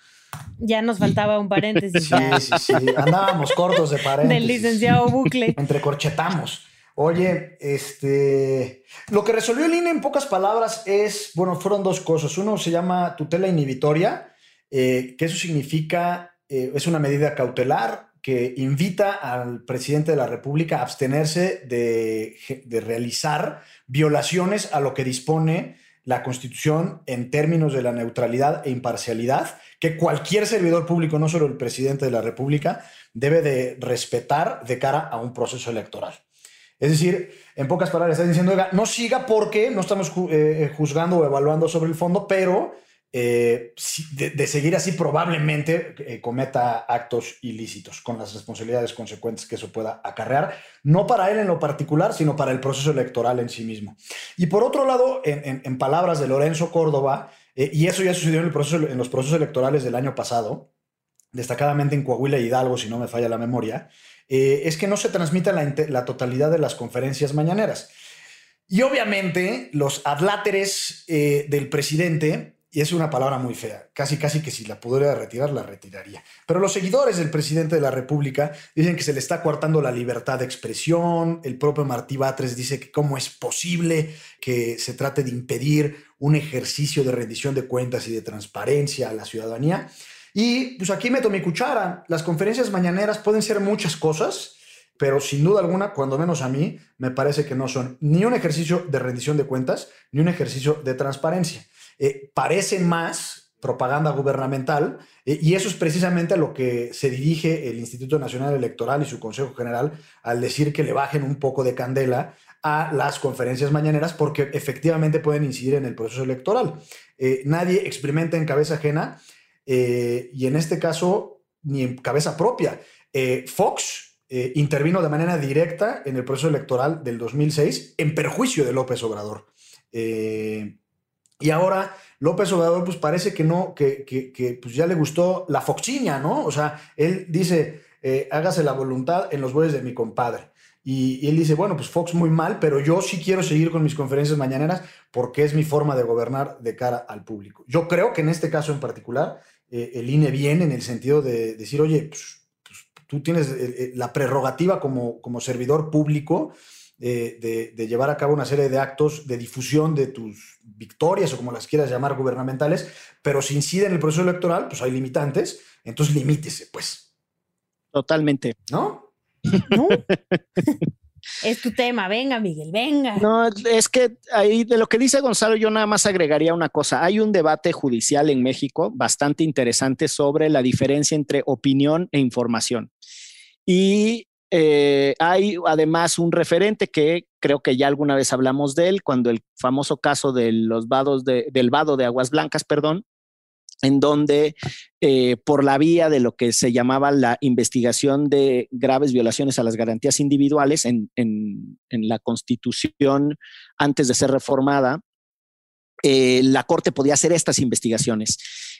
Ya nos faltaba un paréntesis. Sí, sí, sí. Andábamos cortos de paréntesis. Del licenciado Bucle. Entrecorchetamos. Oye, este. Lo que resolvió el INE en pocas palabras es, bueno, fueron dos cosas. Uno se llama tutela inhibitoria, eh, que eso significa eh, es una medida cautelar que invita al presidente de la República a abstenerse de, realizar violaciones a lo que dispone la Constitución en términos de la neutralidad e imparcialidad, que cualquier servidor público, no solo el presidente de la República, debe de respetar de cara a un proceso electoral. Es decir, en pocas palabras, está diciendo, no siga porque no estamos eh, juzgando o evaluando sobre el fondo, pero eh, de, seguir así probablemente eh, cometa actos ilícitos con las responsabilidades consecuentes que eso pueda acarrear, no para él en lo particular, sino para el proceso electoral en sí mismo. Y por otro lado, en, palabras de Lorenzo Córdoba, eh, y eso ya sucedió en, los procesos electorales del año pasado, destacadamente en Coahuila y Hidalgo, si no me falla la memoria, es que no se transmite la, la totalidad de las conferencias mañaneras. Y obviamente los adláteres del presidente y es una palabra muy fea, casi casi que si la pudiera retirar, la retiraría. Pero los seguidores del presidente de la República dicen que se le está coartando la libertad de expresión, el propio Martí Batres dice que cómo es posible que se trate de impedir un ejercicio de rendición de cuentas y de transparencia a la ciudadanía. Y pues aquí meto mi cuchara, las conferencias mañaneras pueden ser muchas cosas, pero sin duda alguna, cuando menos a mí, me parece que no son ni un ejercicio de rendición de cuentas, ni un ejercicio de transparencia eh, parecen más propaganda gubernamental eh, y eso es precisamente a lo que se dirige el Instituto Nacional Electoral y su Consejo General al decir que le bajen un poco de candela a las conferencias mañaneras porque efectivamente pueden incidir en el proceso electoral. Eh, nadie experimenta en cabeza ajena y en este caso ni en cabeza propia. Fox intervino de manera directa en el proceso electoral del 2006 en perjuicio de López Obrador. Y ahora López Obrador, pues parece que no, que, que, que pues ya le gustó la foxiña, ¿no? O sea, él dice, eh, hágase la voluntad en los bueyes de mi compadre. Y, él dice, bueno, pues Fox muy mal, pero yo sí quiero seguir con mis conferencias mañaneras porque es mi forma de gobernar de cara al público. Yo creo que en este caso en particular, eh, el INE viene en el sentido de decir, oye, pues, pues, tú tienes eh, la prerrogativa como, como servidor público de, de, llevar a cabo una serie de actos de difusión de tus victorias o como las quieras llamar gubernamentales, pero si incide en el proceso electoral, pues hay limitantes, entonces limítese, pues. Totalmente. <laughs> ¿No? es tu tema, venga, Miguel, venga. No, es que ahí de lo que dice Gonzalo, yo nada más agregaría una cosa. Hay un debate judicial en México bastante interesante sobre la diferencia entre opinión e información. Y eh, hay además un referente que creo que ya alguna vez hablamos de él, cuando el famoso caso de los vados de, del vado de Aguas Blancas, perdón, en donde eh, por la vía de lo que se llamaba la investigación de graves violaciones a las garantías individuales en, la constitución antes de ser reformada, eh, la Corte podía hacer estas investigaciones.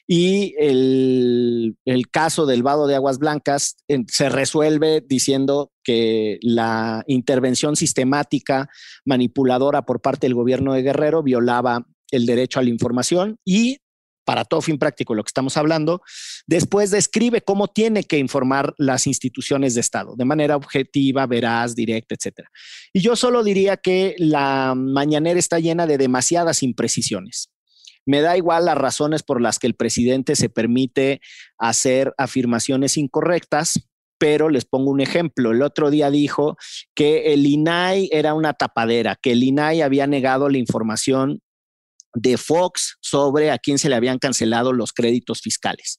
Y el, caso del vado de aguas blancas se resuelve diciendo que la intervención sistemática manipuladora por parte del gobierno de Guerrero violaba el derecho a la información y para todo fin práctico lo que estamos hablando, después describe cómo tiene que informar las instituciones de Estado de manera objetiva, veraz, directa, etc. Y yo solo diría que la mañanera está llena de demasiadas imprecisiones. Me da igual las razones por las que el presidente se permite hacer afirmaciones incorrectas, pero les pongo un ejemplo. El otro día dijo que el INAI era una tapadera, que el INAI había negado la información de Fox sobre a quién se le habían cancelado los créditos fiscales.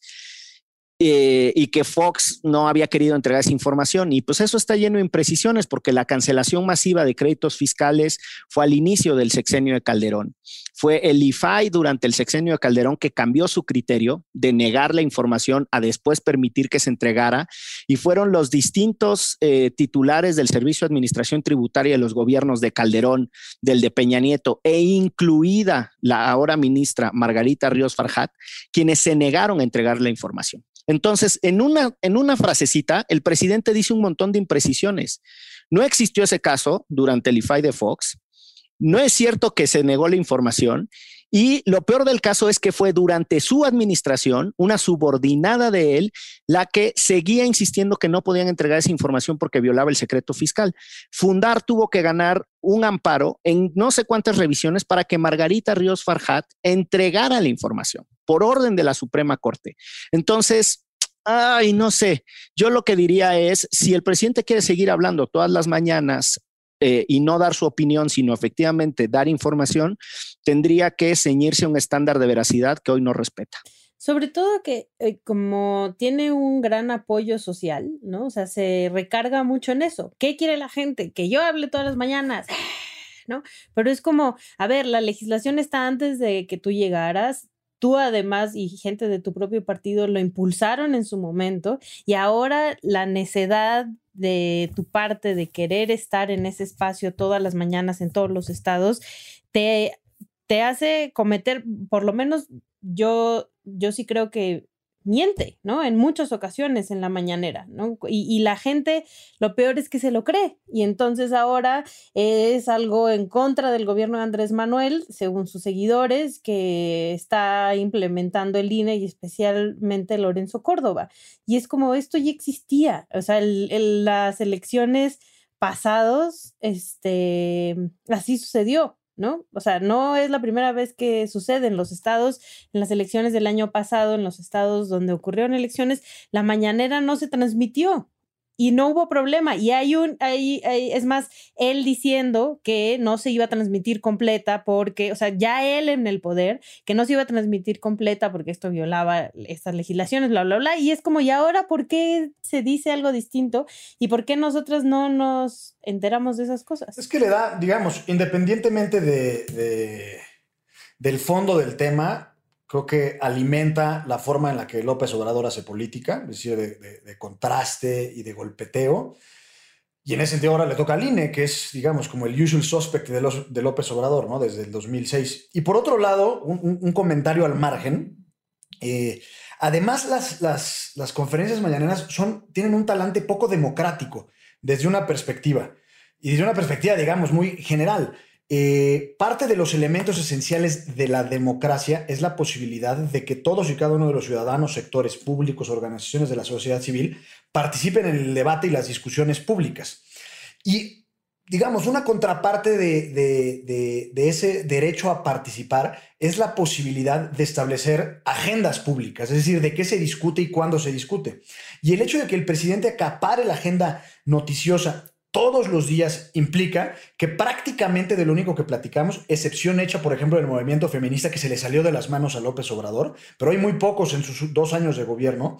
Eh, y que Fox no había querido entregar esa información. Y pues eso está lleno de imprecisiones porque la cancelación masiva de créditos fiscales fue al inicio del sexenio de Calderón. Fue el IFAI durante el sexenio de Calderón que cambió su criterio de negar la información a después permitir que se entregara y fueron los distintos eh, titulares del Servicio de Administración Tributaria de los gobiernos de Calderón, del de Peña Nieto e incluida la ahora ministra Margarita Ríos Farjat, quienes se negaron a entregar la información. Entonces, en una, en una frasecita, el presidente dice un montón de imprecisiones. No existió ese caso durante el IFAI de Fox. No es cierto que se negó la información. Y lo peor del caso es que fue durante su administración, una subordinada de él, la que seguía insistiendo que no podían entregar esa información porque violaba el secreto fiscal. Fundar tuvo que ganar un amparo en no sé cuántas revisiones para que Margarita Ríos Farhat entregara la información por orden de la Suprema Corte. Entonces, ay, no sé, yo lo que diría es, si el presidente quiere seguir hablando todas las mañanas eh, y no dar su opinión, sino efectivamente dar información, tendría que ceñirse a un estándar de veracidad que hoy no respeta. Sobre todo que eh, como tiene un gran apoyo social, ¿no? O sea, se recarga mucho en eso. ¿Qué quiere la gente? Que yo hable todas las mañanas. <gasps> ¿No? Pero es como, a ver, la legislación está antes de que tú llegaras, tú además y gente de tu propio partido lo impulsaron en su momento y ahora la necedad de tu parte de querer estar en ese espacio todas las mañanas en todos los estados te, te hace cometer, por lo menos yo, yo sí creo que miente, ¿no? En muchas ocasiones en la mañanera, ¿no? Y, la gente, lo peor es que se lo cree. Y entonces ahora es algo en contra del gobierno de Andrés Manuel, según sus seguidores, que está implementando el INE y especialmente Lorenzo Córdoba. Y es como esto ya existía, o sea, las elecciones pasados, este, así sucedió, ¿no? O sea, no es la primera vez que sucede en los estados, en las elecciones del año pasado, en los estados donde ocurrieron elecciones, la mañanera no se transmitió y no hubo problema. Y hay un, hay, es más, él diciendo que no se iba a transmitir completa porque, o sea, ya él en el poder, que no se iba a transmitir completa porque esto violaba estas legislaciones, bla, bla, bla. Y es como, ¿y ahora por qué se dice algo distinto? ¿Y por qué nosotros no nos enteramos de esas cosas? Es que le da, digamos, independientemente de del fondo del tema, creo que alimenta la forma en la que López Obrador hace política, es decir, de, contraste y de golpeteo. Y en ese sentido ahora le toca al INE, que es, digamos, como el usual suspect de, los, de López Obrador, ¿no? Desde el 2006. Y por otro lado, un, un comentario al margen. Eh, además, las, las, las, conferencias mañaneras son, tienen un talante poco democrático desde una perspectiva. Y desde una perspectiva, digamos, muy general. Eh, parte de los elementos esenciales de la democracia es la posibilidad de que todos y cada uno de los ciudadanos, sectores públicos, organizaciones de la sociedad civil participen en el debate y las discusiones públicas. Y, digamos, una contraparte de, ese derecho a participar es la posibilidad de establecer agendas públicas, es decir, de qué se discute y cuándo se discute. Y el hecho de que el presidente acapare la agenda noticiosa todos los días implica que prácticamente de lo único que platicamos, excepción hecha, por ejemplo, del movimiento feminista que se le salió de las manos a López Obrador, pero hay muy pocos en sus dos años de gobierno,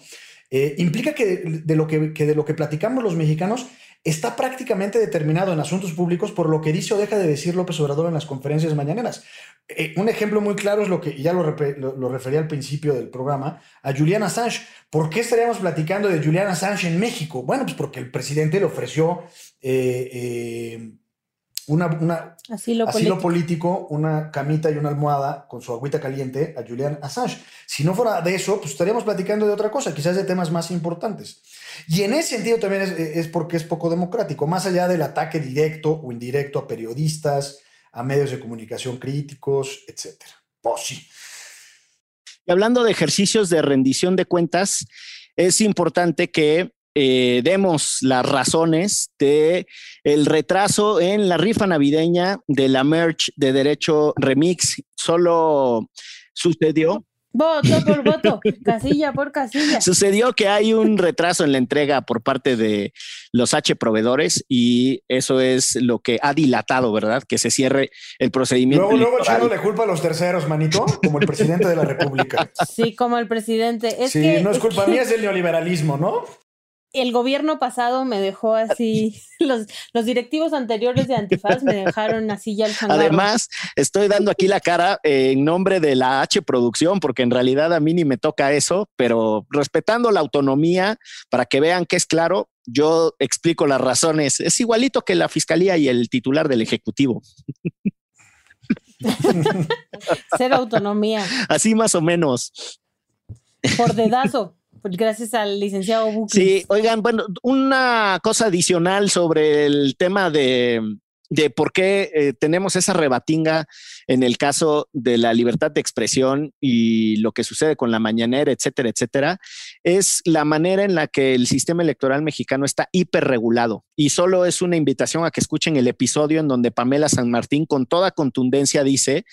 eh, implica que de, lo que, de lo que platicamos los mexicanos está prácticamente determinado en asuntos públicos por lo que dice o deja de decir López Obrador en las conferencias mañaneras. Eh, un ejemplo muy claro es lo que ya lo, lo, refería al principio del programa, a Julian Assange. ¿Por qué estaríamos platicando de Julian Assange en México? Bueno, pues porque el presidente le ofreció eh, eh, una, asilo, político. una camita y una almohada con su agüita caliente a Julian Assange. Si no fuera de eso, pues estaríamos platicando de otra cosa, quizás de temas más importantes. Y en ese sentido también es, es porque es poco democrático, más allá del ataque directo o indirecto a periodistas, a medios de comunicación críticos, etcétera. Pues sí. Y hablando de ejercicios de rendición de cuentas, es importante que eh, demos las razones de el retraso en la rifa navideña de la merch de Derecho Remix. Solo sucedió Voto por voto, <laughs> casilla por casilla. Sucedió que hay un retraso en la entrega por parte de los H proveedores y eso es lo que ha dilatado, ¿verdad? Que se cierre el procedimiento. Luego, luego echándole culpa a los terceros, manito, como el presidente de la República. Sí, como el presidente. Es sí, no es culpa mía, es el neoliberalismo, ¿no? El gobierno pasado me dejó así, <laughs> los, los directivos anteriores de Antifaz me dejaron así ya el changarro. <laughs> Además, estoy dando aquí la cara en nombre de la H Producción, porque en realidad a mí ni me toca eso, pero respetando la autonomía, para que vean que es claro, yo explico las razones. Es igualito que la fiscalía y el titular del Ejecutivo. <laughs> Ser autonomía. Así más o menos. Por dedazo. Gracias al licenciado Bucles. Sí, oigan, bueno, una cosa adicional sobre el tema de, por qué eh, tenemos esa rebatinga en el caso de la libertad de expresión y lo que sucede con la mañanera, etcétera, etcétera, es la manera en la que el sistema electoral mexicano está hiperregulado. Y solo es una invitación a que escuchen el episodio en donde Pamela San Martín con toda contundencia dice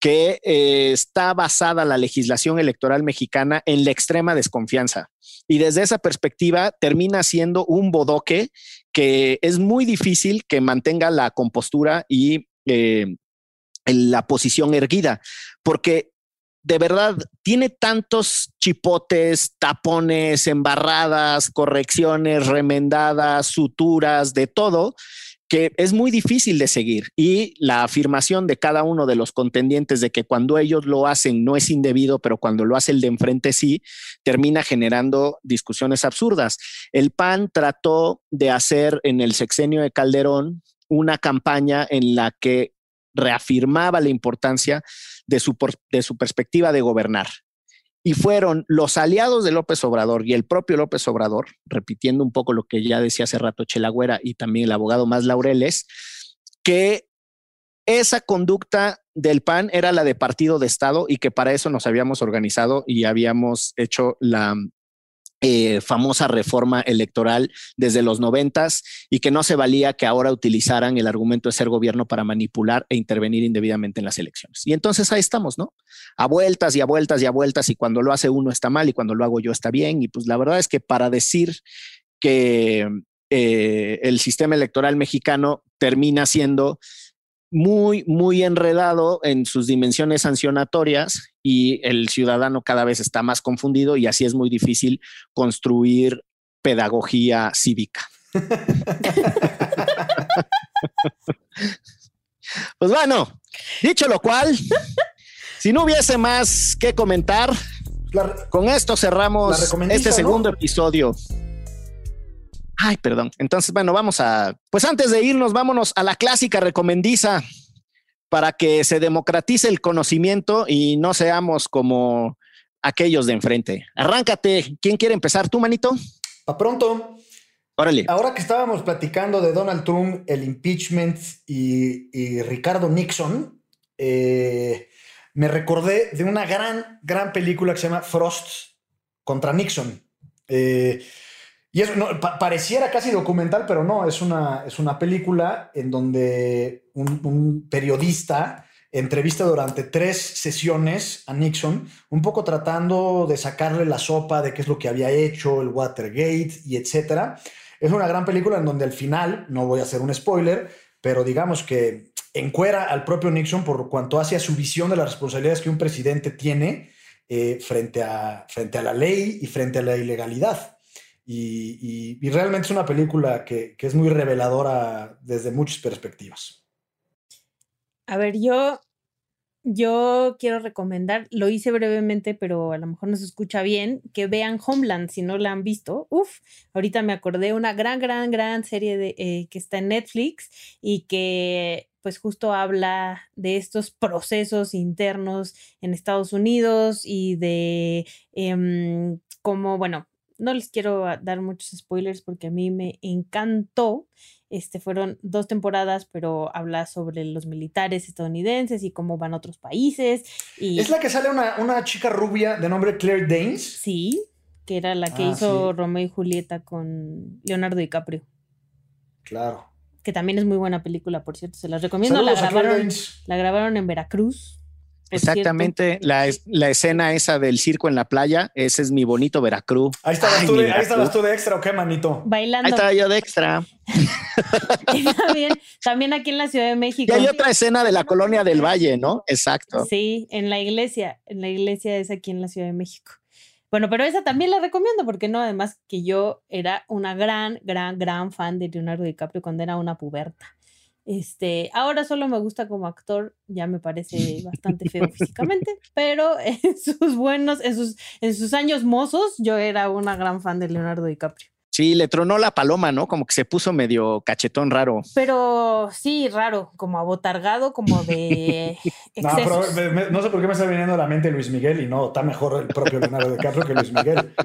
que eh, está basada la legislación electoral mexicana en la extrema desconfianza. Y desde esa perspectiva termina siendo un bodoque que es muy difícil que mantenga la compostura y eh, la posición erguida, porque de verdad tiene tantos chipotes, tapones, embarradas, correcciones, remendadas, suturas, de todo, que es muy difícil de seguir y la afirmación de cada uno de los contendientes de que cuando ellos lo hacen no es indebido, pero cuando lo hace el de enfrente sí, termina generando discusiones absurdas. El PAN trató de hacer en el sexenio de Calderón una campaña en la que reafirmaba la importancia de su, de su perspectiva de gobernar y fueron los aliados de López Obrador y el propio López Obrador, repitiendo un poco lo que ya decía hace rato Chelagüera y también el abogado más Laureles, que esa conducta del PAN era la de partido de Estado y que para eso nos habíamos organizado y habíamos hecho la eh, famosa reforma electoral desde los noventas y que no se valía que ahora utilizaran el argumento de ser gobierno para manipular e intervenir indebidamente en las elecciones. Y entonces ahí estamos, ¿no? A vueltas y a vueltas y a vueltas y cuando lo hace uno está mal y cuando lo hago yo está bien. Y pues la verdad es que para decir que eh, el sistema electoral mexicano termina siendo muy, muy enredado en sus dimensiones sancionatorias y el ciudadano cada vez está más confundido y así es muy difícil construir pedagogía cívica. <laughs> pues bueno, dicho lo cual, si no hubiese más que comentar, con esto cerramos este segundo episodio. Ay, perdón. Entonces, bueno, vamos a, pues antes de irnos, vámonos a la clásica recomendiza para que se democratice el conocimiento y no seamos como aquellos de enfrente. Arráncate. ¿Quién quiere empezar? ¿Tú, manito? A pronto. Órale. Ahora que estábamos platicando de Donald Trump, el impeachment y, y Ricardo Nixon, eh, me recordé de una gran, gran película que se llama Frost contra Nixon. Eh, y eso no, pa- pareciera casi documental, pero no, es una, es una película en donde un, un periodista entrevista durante tres sesiones a Nixon, un poco tratando de sacarle la sopa de qué es lo que había hecho, el Watergate y etcétera. Es una gran película en donde al final, no voy a hacer un spoiler, pero digamos que encuera al propio Nixon por cuanto hace a su visión de las responsabilidades que un presidente tiene eh, frente, a, frente a la ley y frente a la ilegalidad. Y, realmente es una película que, que es muy reveladora desde muchas perspectivas. A ver, yo, yo quiero recomendar, lo hice brevemente, pero a lo mejor no se escucha bien, que vean Homeland si no la han visto. Uf, ahorita me acordé una gran, gran, gran serie de, eh, que está en Netflix y que pues justo habla de estos procesos internos en Estados Unidos y de em, cómo, bueno, no les quiero a- dar muchos spoilers porque a mí me encantó. Este fueron dos temporadas, pero habla sobre los militares estadounidenses y cómo van a otros países. Y Es la que sale una, una chica rubia de nombre Claire Danes. sí, que era la que Ah, hizo sí. Romeo y Julieta con Leonardo DiCaprio, Claro. que también es muy buena película, por cierto, se las recomiendo. La Saludos grabaron, la grabaron en Veracruz. Exactamente, la, es- la escena esa del circo en la playa, ese es mi bonito Veracruz. Ahí estabas, Ay, tú de, ahí estabas tú de extra, ¿o qué, manito? Ahí Bailando. estaba yo de extra. <laughs> Y también, también aquí en la Ciudad de Y México. hay otra escena de la colonia del Valle, ¿no? Exacto. Sí, en la iglesia, en la iglesia es aquí en la Ciudad de México. Bueno, pero esa también la recomiendo porque no, además que yo era una gran, gran, gran fan de Leonardo DiCaprio cuando era una puberta. Este, ahora solo me gusta como actor, ya me parece <laughs> bastante feo físicamente, pero en sus buenos, en sus, en sus años mozos, yo era una gran fan de Leonardo DiCaprio. Sí, le tronó la paloma, ¿no? Como que se puso medio cachetón raro. Pero sí, raro, como abotargado, como de <laughs> No, pero excesos. me- me- no sé por qué me está viniendo a la mente Luis Miguel y no, está mejor el propio Leonardo DiCaprio que Luis Miguel. <laughs>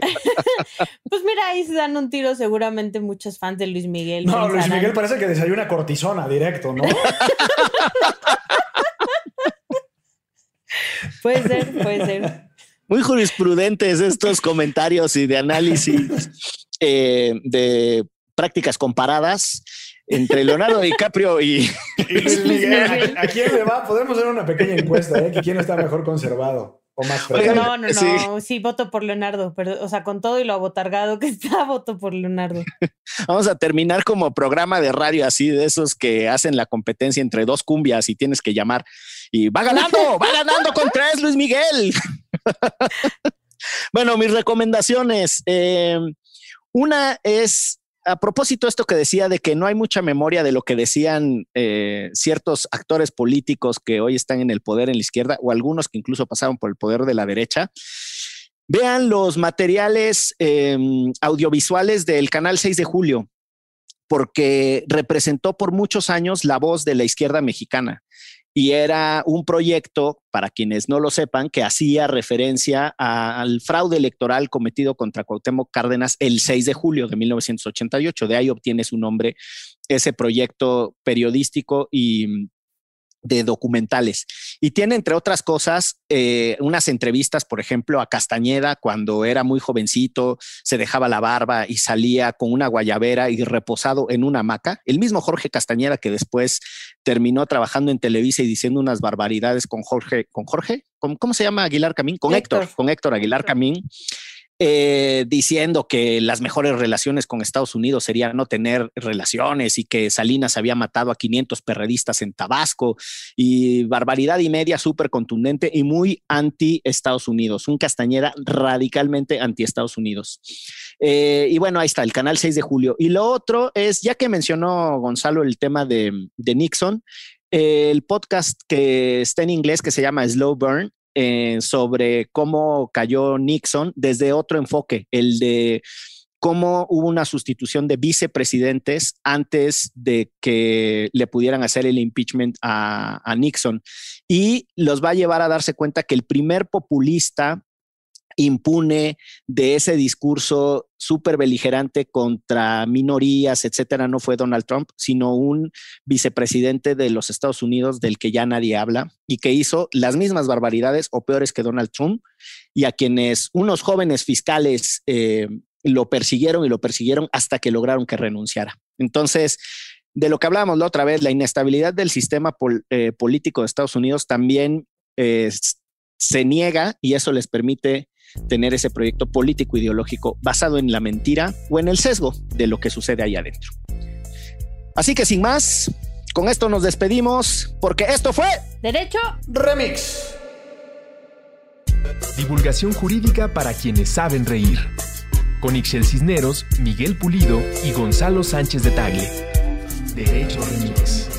Pues mira, ahí se dan un tiro seguramente muchos fans de Luis Miguel. No, Luis Miguel parece que desayuna cortisona directo, ¿no? <laughs> Puede ser, puede ser. Muy jurisprudentes estos comentarios y de análisis eh, de prácticas comparadas entre Leonardo <laughs> DiCaprio y Y Luis Miguel, ¿a, a quién le va? Podemos hacer una pequeña encuesta, ¿eh? Que quién está mejor conservado o más Oigan, fresco. No, no, sí. no, sí. voto por Leonardo, pero, o sea, con todo y lo abotargado que está, <laughs> voto por Leonardo. <laughs> vamos a terminar como programa de radio así de esos que hacen la competencia entre dos cumbias y tienes que llamar y va ganando, va ganando con tres Luis Miguel. bueno, mis recomendaciones. eh, una es a propósito esto que decía de que no hay mucha memoria de lo que decían eh, ciertos actores políticos que hoy están en el poder en la izquierda o algunos que incluso pasaron por el poder de la derecha. Vean los materiales eh, audiovisuales del canal 6 de julio, porque representó por muchos años la voz de la izquierda mexicana y era un proyecto, para quienes no lo sepan, que hacía referencia al fraude electoral cometido contra Cuauhtémoc Cárdenas el 6 de julio de 1988. De ahí obtiene su nombre ese proyecto periodístico y de documentales. Y tiene, entre otras cosas, eh, unas entrevistas, por ejemplo, a Castañeda cuando era muy jovencito, se dejaba la barba y salía con una guayabera y reposado en una hamaca. El mismo Jorge Castañeda que después terminó trabajando en Televisa y diciendo unas barbaridades con Jorge, con Jorge, ¿Con- ¿cómo se llama Aguilar Camín? Con Héctor, Héctor. con Héctor Aguilar Camín. Eh, diciendo que las mejores relaciones con Estados Unidos serían no tener relaciones y que Salinas había matado a 500 perredistas en Tabasco y barbaridad y media súper contundente y muy anti Estados Unidos, un Castañeda radicalmente anti Estados Unidos. Eh, y bueno, ahí está, el canal 6 de julio. Y lo otro es, ya que mencionó Gonzalo el tema de, Nixon, el podcast que está en inglés que se llama Slow Burn, eh, sobre cómo cayó Nixon desde otro enfoque, el de cómo hubo una sustitución de vicepresidentes antes de que le pudieran hacer el impeachment a, a Nixon. Y los va a llevar a darse cuenta que el primer populista impune de ese discurso súper beligerante contra minorías, etcétera, no fue Donald Trump, sino un vicepresidente de los Estados Unidos del que ya nadie habla y que hizo las mismas barbaridades o peores que Donald Trump y a quienes unos jóvenes fiscales eh, lo persiguieron y lo persiguieron hasta que lograron que renunciara. Entonces, de lo que hablábamos la otra vez, la inestabilidad del sistema eh, político de Estados Unidos también eh, se niega y eso les permite tener ese proyecto político ideológico basado en la mentira o en el sesgo de lo que sucede ahí adentro. Así que sin más, con esto nos despedimos porque esto fue Derecho Remix. Divulgación jurídica para quienes saben reír. Con Ixel Cisneros, Miguel Pulido y Gonzalo Sánchez de Tagle. Derecho Remix.